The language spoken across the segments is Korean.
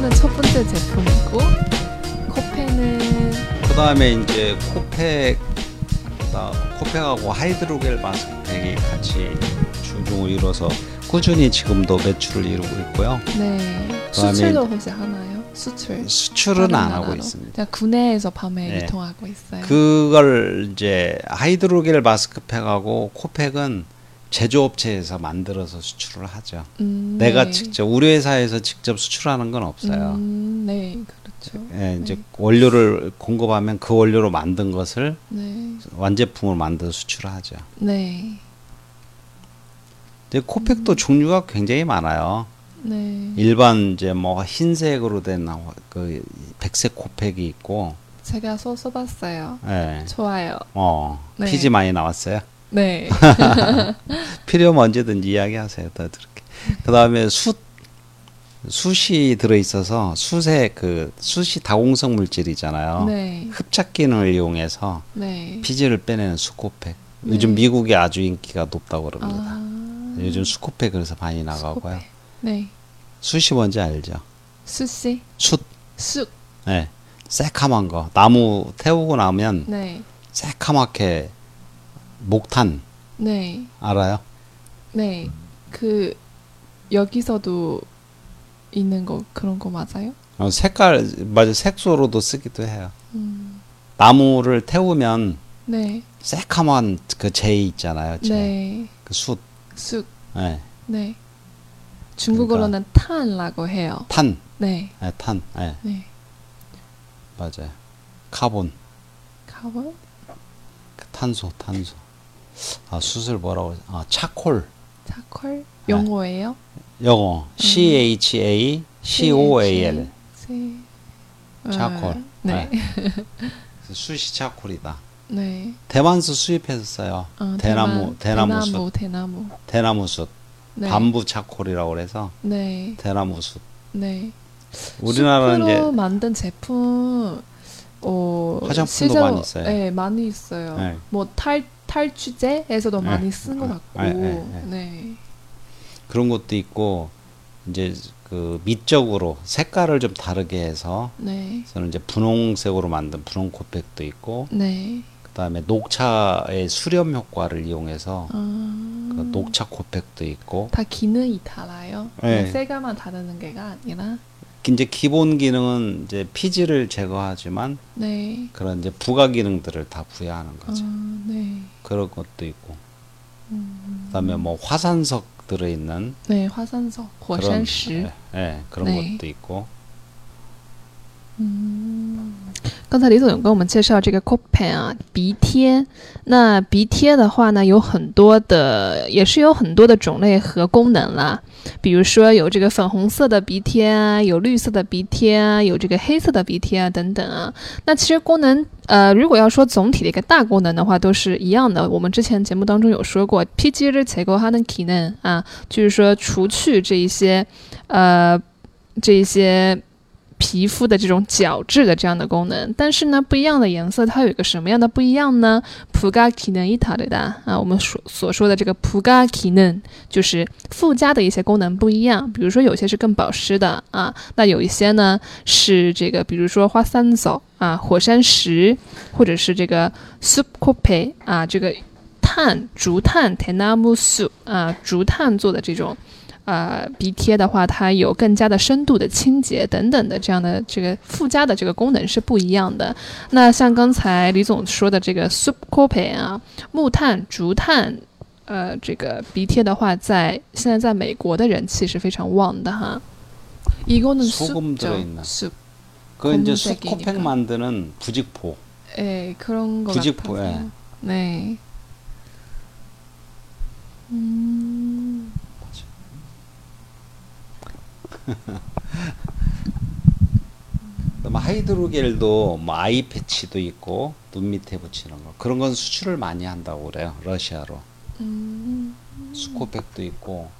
피즈는 첫 번째 제품이고 코페는 그 다음에 이제 코펙, 그다음 코펙하고 하이드로겔 마스크팩이 같이 중종을 이뤄서 꾸준히 지금도 매출을 이루고 있고요. 네 그다음에 수출도 혹시 하나요? 수출 수출은 다른 안 하고 나라로? 있습니다. 그냥 국내에서 밤에 네. 유통하고 있어요. 그걸 이제 하이드로겔 마스크팩하고 코팩은 제조업체에서 만들어서 수출을 하죠. 음, 내가 네. 직접 우리 회사에서 직접 수출하는 건 없어요. 음, 네 그렇죠. 예, 이제 네. 원료를 공급하면 그 원료로 만든 것을 네. 완제품으로 만들어 수출하죠. 네. 근데 코팩도 종류가 굉장히 많아요. 네. 일반 이제 뭐 흰색으로 된 그 백색 코팩이 있고, 제가 써 써봤어요. 예, 좋아요. 어 네. 피지 많이 나왔어요. 네. 필요하면 언제든지 이야기하세요. 더 들을게. 그 다음에 숯 숯이 들어 있어서 숯에 그 숯이 다공성 물질이잖아요. 네. 흡착 기능을 이용해서 네. 피지를 빼내는 수코팩. 네. 요즘 미국에 아주 인기가 높다고 그럽니다. 아. 요즘 수코팩 그래서 많이 나가고요. 네. 숯이 뭔지 알죠? 수씨. 숯. 쑥. 네. 새카만 거. 나무 태우고 나면 네. 새카맣게 목탄 네. 알아요? 네. 그 여기서도 있는 거 그런 거 맞아요? 어, 색깔 맞아 색소로도 쓰기도 해요. 음. 나무를 태우면 네. 새카만 그재 있잖아요. 재. 네. 그 숯. 쑥. 네. 네. 중국어로는 탄라고 해요. 탄. 네. 네, 탄. 네, 네. 맞아요. 카본. 카본? 그 탄소, 탄소. 아, 숯을 뭐라고? 아, 차콜. 차콜? 영어예요? 영어. C H A C O A L. charcoal. 네. 그래서 숯이 charcoal이다. 네. 대만수 수입해서 써요. 어, 대나무, 대나무 숯. 대나무, 대나무. 대나무 숯. 네. bamboo charcoal이라고 그래서 네. 대나무 숯. 네. 우리나라는 이제 만든 제품 어 화장품도 실제로- 많이 있어요. 네, 많이 있어요. 네. 뭐 탈 탈취제에서도 네. 많이 쓴 것 같고. 네, 네. 네, 네. 그런 것도 있고 이제 그 미적으로 색깔을 좀 다르게 해서 네. 저는 이제 분홍색으로 만든 분홍 코팩도 있고 네. 그다음에 녹차의 수렴 효과를 이용해서 아, 그 녹차 코팩도 있고 다 기능이 달라요. 네. 색깔만 다르는 게가 아니라. 이제 기본 기능은 이제 피지를 제거하지만 네. 그런 이제 부가 기능들을 다 부여하는 거죠. 아, 네. 그런 것도 있고 음. 그다음에 뭐 화산석 들어 있는 네, 화산석, 火山石。 예, 예, 그런 네. 것도 있고 刚才李总有跟我们介绍这个 Copen 啊，鼻贴。那鼻贴的话呢，有很多的，也是有很多的种类和功能啦。比如说有这个粉红色的鼻贴啊，有绿色的鼻贴啊，有这个黑色的鼻贴啊等等啊。那其实功能，呃，如果要说总体的一个大功能的话，都是一样的。我们之前节目当中有说过，PGR 采购它的技能啊，就是说除去这一些，呃，这一些。皮肤的这种角质的这样的功能。但是呢，不一样的颜色它有一个什么样的不一样呢？普嘎体嫩伊塔的哒啊，我们所所说的这个普嘎体嫩就是附加的一些功能不一样。比如说有些是更保湿的啊，那有一些呢是这个，比如说花三草啊、火山石，或者是这个 soup c o p e 啊，这个碳竹炭 tenamu soup 啊，竹炭做的这种。呃，鼻贴的话，它有更加的深度的清洁等等的这样的这个附加的这个功能是不一样的。那像刚才李总说的这个 soup cope 啊，木炭、竹炭，呃，这个鼻贴的话，在现在在美国的人气是非常旺的哈。이거는 소금 들어있나? 숲. 그 이제 검은색이니까. 수코팩 만드는 부직포 예, 그런 거 부직포, 같아서. 네. 그다음에 hydrogel도 뭐 eye patch도 있고 눈 밑에 붙이는 거 그런 건 수출을 많이 한다고 그래요 러시아로 음. 숯 코팩도 있고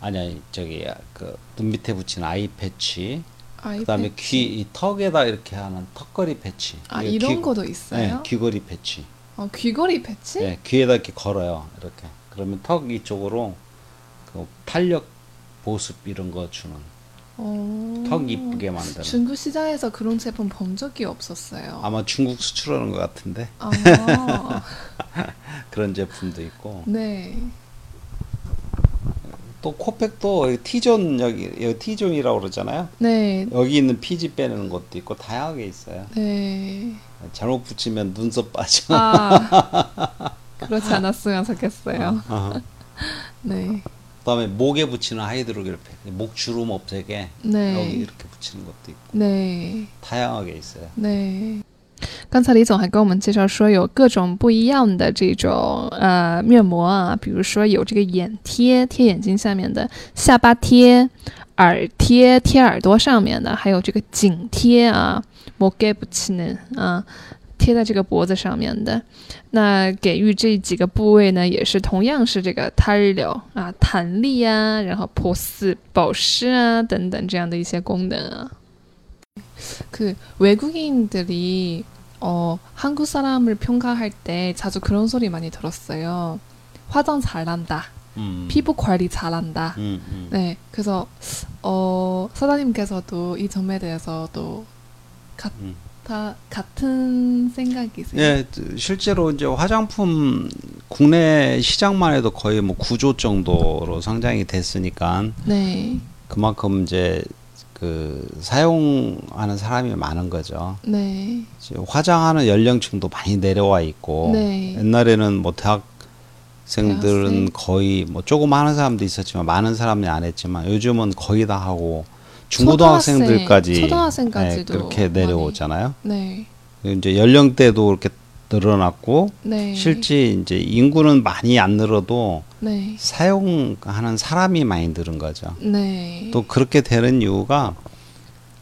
아니야 저기 그 눈 밑에 붙이는 eye patch 그다음에. 귀이 턱에다 이렇게 하는 턱걸이 patch 아 이런 귀- 거도 네, 있어요? 귀걸이 패치 어, 귀걸이 패치? 네, 귀에다 이렇게 걸어요 이렇게 그러면 턱 이쪽으로 그 탄력 보습 이런 거 주는 어. 턱 이쁘게 만드는. 중국 시장에서 그런 제품 본 적이 없었어요. 아마 중국 수출하는 것 같은데 아, 그런 제품도 있고 네. 또 코팩도 T존 여기 여기 T존이라고 그러잖아요. 네. 여기 있는 피지 빼는 것도 있고 다양하게 있어요. 네. 잘못 붙이면 눈썹 빠져. 아. 그렇지 않았으면 좋겠어요. 어. 네. 그다음에 목에 붙이는 하이드로겔 팩, 목 주름 없애게 네. 여기 이렇게 붙이는 것도 있고 对 다양하게 있어요. 对。刚才李总还跟我们介绍说，有各种不一样的这种呃面膜啊，比如说有这个眼贴贴眼睛下面的，下巴贴、耳贴贴耳朵上面的，还有这个颈贴啊，摩盖不起呢啊， 贴在这个脖子上面的。那给予这几个部位呢，也是同样是这个탄력啊、弹力啊，然后保湿、保湿啊等等这样的一些功能啊。 그 외국인들이 어, 한국 사람을 평가할 때 자주 그런 소리 많이 들었어요. 화장 잘한다. 음. 피부 관리 잘한다. 음, 음. 네, 그래서 어, 사장님께서도 이 점에 대해서도 가, 음. 다 같은 생각이세요? 예, 실제로 이제 화장품 국내 시장만 해도 거의 뭐 9조 정도로 성장이 됐으니까 네, 그만큼 이제 그 사용하는 사람이 많은 거죠. 네, 이제 화장하는 연령층도 많이 내려와 있고 네. 옛날에는 뭐 대학생들은 대학생? 거의 뭐 조금 하는 사람도 있었지만 많은 사람이 안 했지만 요즘은 거의 다 하고 중고등학생들까지 초등학생, 초등학생까지도 예, 그렇게 내려오잖아요. 네, 이제 연령대도 그렇게 늘어났고 네, 실제 이제 인구는 많이 안 늘어도 네, 사용하는 사람이 많이 늘은 거죠. 네, 또 그렇게 되는 이유가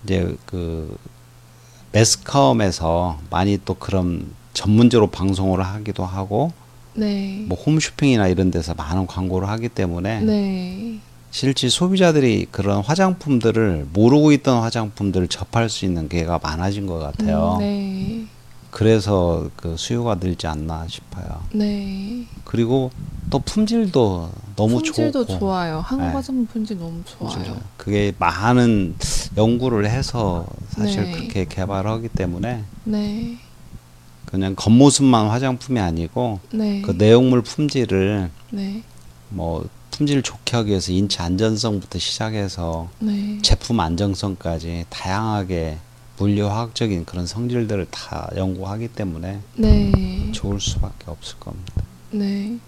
이제 그 매스컴에서 많이 또 그런 전문적으로 방송을 하기도 하고 네, 뭐 홈쇼핑이나 이런 데서 많은 광고를 하기 때문에 네, 실제 소비자들이 그런 화장품들을 모르고 있던 화장품들을 접할 수 있는 기회가 많아진 것 같아요. 음, 네, 그래서 그 수요가 늘지 않나 싶어요. 네. 그리고 또 품질도 너무 품질도 좋고 좋아요. 한국 네. 화장품 품질 너무 좋아요. 그게 많은 연구를 해서 사실 네. 그렇게 개발하기 때문에 네, 그냥 겉모습만 화장품이 아니고 네, 그 내용물 품질을 네, 뭐 품질 좋게 하기 위해서 인체 안전성부터 시작해서 네, 제품 안정성까지 다양하게 물리화학적인 그런 성질들을 다 연구하기 때문에 네, 좋을 수밖에 없을 겁니다. 对。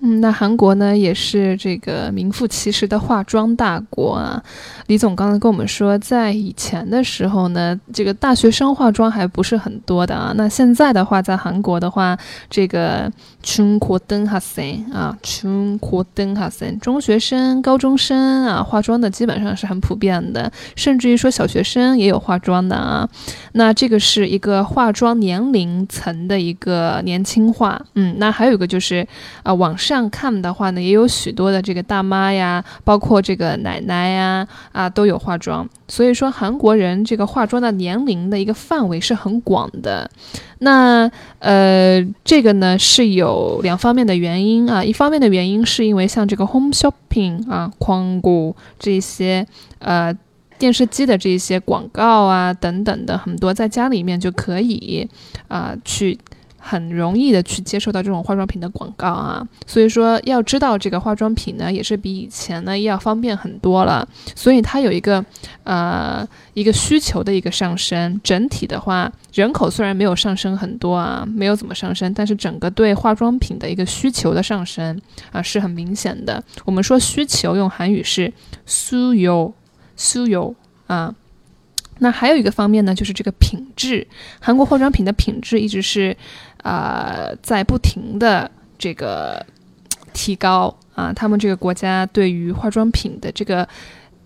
嗯，那韩国呢也是这个名副其实的化妆大国啊。李总刚才跟我们说，在以前的时候呢，这个大学生化妆还不是很多的啊。那现在的话，在韩国的话，这个春国登哈森啊，春国登哈森，中学生、高中生啊，化妆的基本上是很普遍的，甚至于说小学生也有化妆的啊。那这个是一个化妆年龄层的一个年轻化，嗯，那还有一个就是啊、网上看的话呢，也有许多的这个大妈呀，包括这个奶奶呀，啊，都有化妆。所以说，韩国人这个化妆的年龄的一个范围是很广的。那呃，这个呢是有两方面的原因啊。一方面的原因是因为像这个 home shopping 啊、광고这些呃电视机的这些广告啊等等的很多，在家里面就可以啊、去。很容易的去接受到这种化妆品的广告啊，所以说要知道这个化妆品呢，也是比以前呢要方便很多了，所以它有一个呃一个需求的一个上升。整体的话，人口虽然没有上升很多啊，没有怎么上升，但是整个对化妆品的一个需求的上升啊是很明显的。我们说需求用韩语是수 酥油啊。那还有一个方面呢就是这个品质韩国化妆品的品质一直是啊在不停的这个提高啊他们这个国家对于化妆品的这个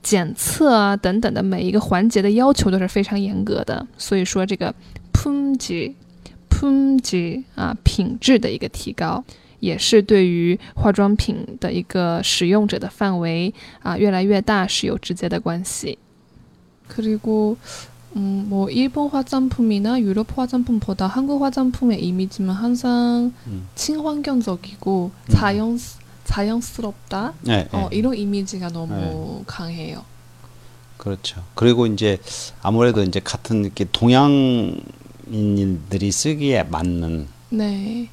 检测啊等等的每一个环节的要求都是非常严格的。所以说这个 punji punji 啊品质的一个提高。 也是对于化妆品的一个使用者的范围啊越来越大是有直接的关系。 그리고 음, 뭐 일본 화장품이나 유럽 화장품보다 한국 화장품의 이미지는 항상 음. 친환경적이고 음. 자연 자연스럽다. 네, 어, 네. 이런 이미지가 너무 강해요. 그렇죠. 그리고 이제 아무래도 이제 같은 이렇게 동양인들이 쓰기에 맞는 네.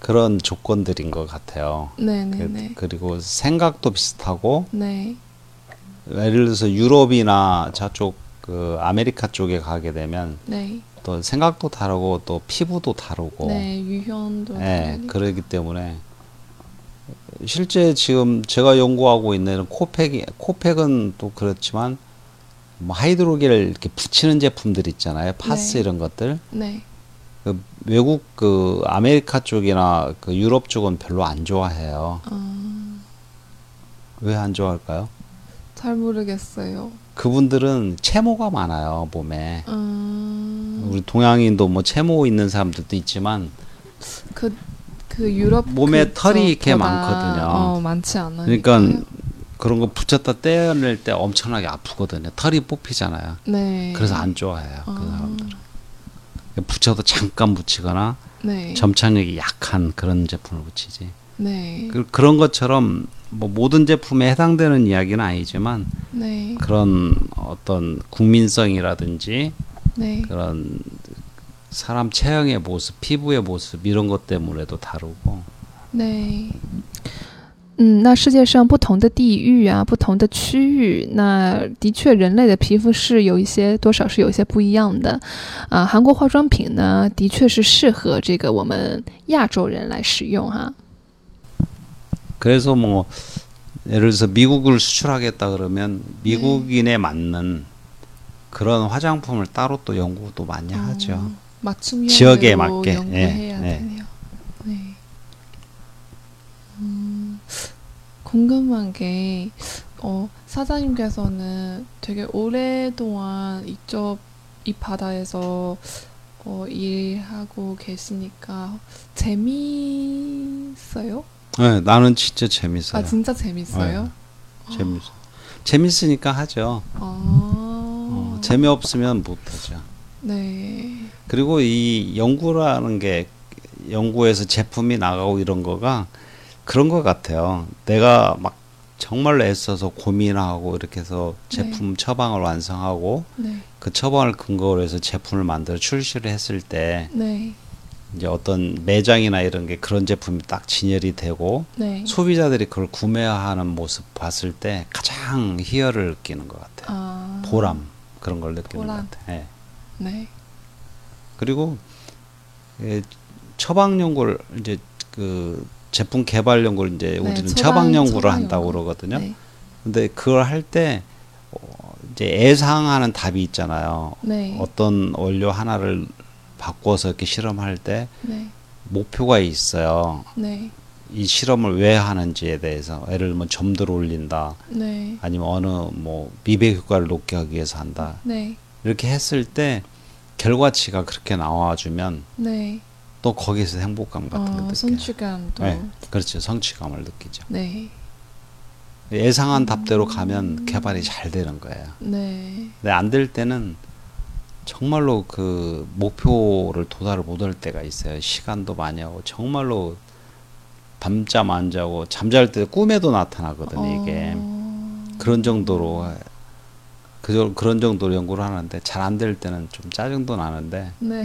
그런 조건들인 것 같아요. 네, 네, 그, 네. 그 리고 생각도 비슷하고 네. 예를 들어서 유럽이나 저쪽 그 아메리카 쪽에 가게 되면 네. 또 생각도 다르고 또 피부도 다르고 네, 예, 다르니까. 그러기 때문에 실제 지금 제가 연구하고 있는 코팩이 코팩은 또 그렇지만 뭐 hydrogel을 이렇게 붙이는 제품들 있잖아요. 파스 네. 이런 것들. 네. 그 외국 그 아메리카 쪽이나 그 유럽 쪽은 별로 안 좋아해요. 아, 왜 안 좋아할까요? 잘 모르겠어요. 그분들은 체모가 많아요, 몸에. 음, 우리 동양인도 뭐 체모 있는 사람들도 있지만 그, 그 유럽 몸에 털이 이렇게 그쪽보다, 많거든요. 어, 많지 않아요. 그러니까 그런 거 붙였다 떼어낼 때 엄청나게 아프거든요. 털이 뽑히잖아요. 네. 그래서 안 좋아해요. 그 아. 사람들은. 붙여도 잠깐 붙이거나 네. 점착력이 약한 그런 제품을 붙이지. 네. 그, 그런 것처럼 뭐 모든 제품에 해당되는 이야기는 아니지만 네. 그런 어떤 국민성이라든지 네. 그런 사람 체형의 모습, 피부의 모습 이런 것 때문에도 다르고 对，嗯，那世界上不同的地域啊，不同的区域，那的确人类的皮肤是有一些多少是有一些不一样的，啊，韩国化妆品呢，的确是适合这个我们亚洲人来使用哈。 그래서 뭐 예를 들어서 미국을 수출하겠다 그러면 미국인에 맞는 그런 화장품을 따로 또 연구도 많이 하죠. 어, 맞춤형으로 지역에 맞게, 연구해야 예, 예. 되네요. 궁금한 게 어, 사장님께서는 되게 오랫동안 이쪽 이 바다에서 어, 일하고 계시니까 재미있어요? 네, 나는 진짜 재밌어요. 아 진짜 재밌어요? 재밌 재밌으니까 하죠. 아, 어, 재미없으면 못 하죠. 네, 그리고 이 연구라는 게 연구에서 제품이 나가고 이런 거가 그런 것 같아요. 내가 막 정말로 애써서 고민하고 이렇게 해서 제품 처방을 완성하고 네, 그 처방을 근거로 해서 제품을 만들어 출시를 했을 때 네, 이제 어떤 매장이나 이런 게 그런 제품이 딱 진열이 되고 네. 소비자들이 그걸 구매하는 모습 봤을 때 가장 희열을 느끼는 것 같아요. 아, 보람 그런 걸 느끼는 보람. 것 같아요. 예. 네, 그리고 예, 처방 연구를 이제 그 제품 개발 연구를 이제 우리는 네, 처방- 연구를 한다고 연구. 그러거든요. 네, 근데 그걸 할때 어, 이제 예상하는 답이 있잖아요. 네, 어떤 원료 하나를 바꿔서 이렇게 실험할 때 네, 목표가 있어요. 네, 이 실험을 왜 하는지에 대해서 예를 들면 점도를 올린다 네, 아니면 어느 뭐 미백 효과를 높게 하기 위해서 한다 네, 이렇게 했을 때 결과치가 그렇게 나와주면 네. 또 거기서 행복감 같은 거 어, 느껴요. 성취감도 네, 그렇죠. 성취감을 느끼죠. 네, 예상한 답대로 가면 개발이 잘 되는 거예요. 네, 근데 안 될 때는 정말로 그 목표를 도달을 못할 때가 있어요. 시간도 많이 하고 정말로 밤잠 안 자고 잠잘 때 꿈에도 나타나거든요. 이게 어, 그런 정도로 그 그런 정도로 연구를 하는데 잘 안 될 때는 좀 짜증도 나는데 네,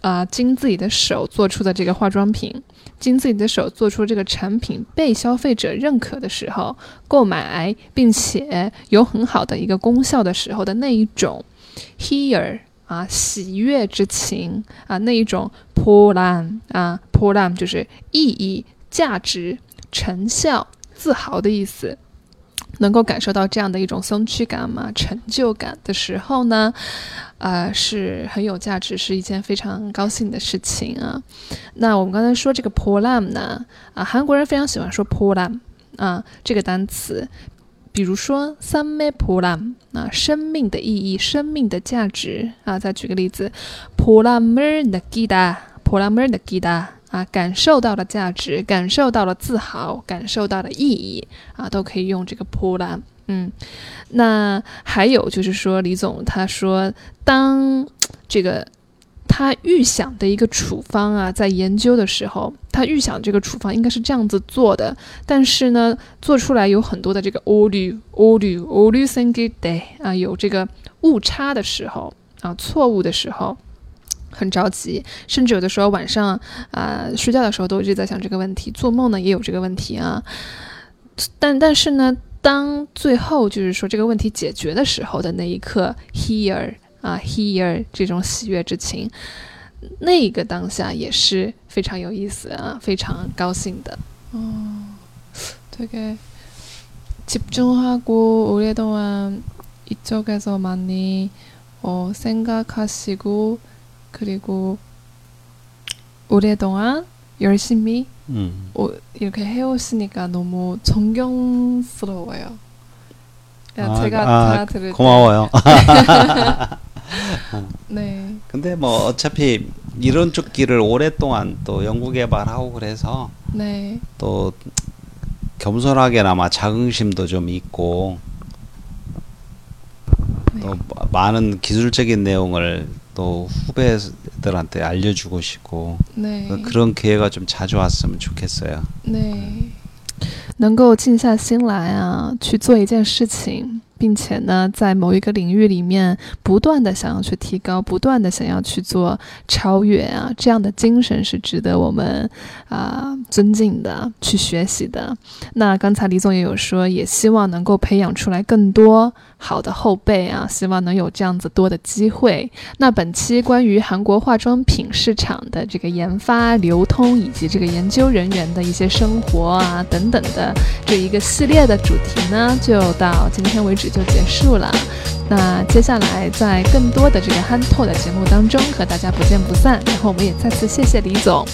啊，经自己的手做出的这个化妆品。经自己的手做出这个产品被消费者认可的时候，购买并且有很好的一个功效的时候的那一种 here 啊喜悦之情啊那一种 polam 啊 polam 就是意义、价值、成效、自豪的意思。能够感受到这样的一种松屈感嘛、成就感的时候呢，呃，是很有价值，是一件非常高兴的事情啊。那我们刚才说这个 polam 呢，啊，韩国人非常喜欢说 polam 啊这个单词 比如说三昧普람啊，生命的意义，生命的价值啊。再举个例子，普람을느끼 다， 普람을느끼다 啊，感受到了价值，感受到了自豪，感受到了意义啊，都可以用这个普 람。 嗯，那还有就是说，李总他说，当这个。他预想的一个处方啊，在研究的时候，他预想这个处方应该是这样子做的，但是呢，做出来有很多的这个 o l u o l u o l u s i n g day 啊，有这个误差的时候啊，错误的时候，很着急，甚至有的时候晚上啊睡觉的时候都一直在想这个问题，做梦呢也有这个问题啊，但但是呢，当最后就是说这个问题解决的时候的那一刻，here。啊，here 这种喜悦之情，那个当下也是非常有意思啊，非常高兴的。哦，되게집중하고오래동안이쪽에서많이어생각하시고 그리고 오래동안 열심히음어이렇게 해오시니까 너무 존경스러워요야제가다들을때고마워요 네. 근데 뭐 어차피 이런 쪽 길을 오랫동안 또 연구 개발하고 그래서 네. 또 겸손하게나마 자긍심도 좀 있고 네. 또 많은 기술적인 내용을 또 후배들한테 알려주고 싶고 네. 그런 기회가 좀 자주 왔으면 좋겠어요. 네. 能够静下心来啊，去做一件事情， 并且呢，在某一个领域里面不断的想要去提高，不断的想要去做超越啊，这样的精神是值得我们啊尊敬的，去学习的。那刚才李总也有说，也希望能够培养出来更多好的后辈啊，希望能有这样子多的机会。那本期关于韩国化妆品市场的这个研发、流通以及这个研究人员的一些生活啊等等的这一个系列的主题呢，就到今天为止。就结束了。那接下来在更多的这个憨透的节目当中和大家不见不散。然后我们也再次谢谢李总。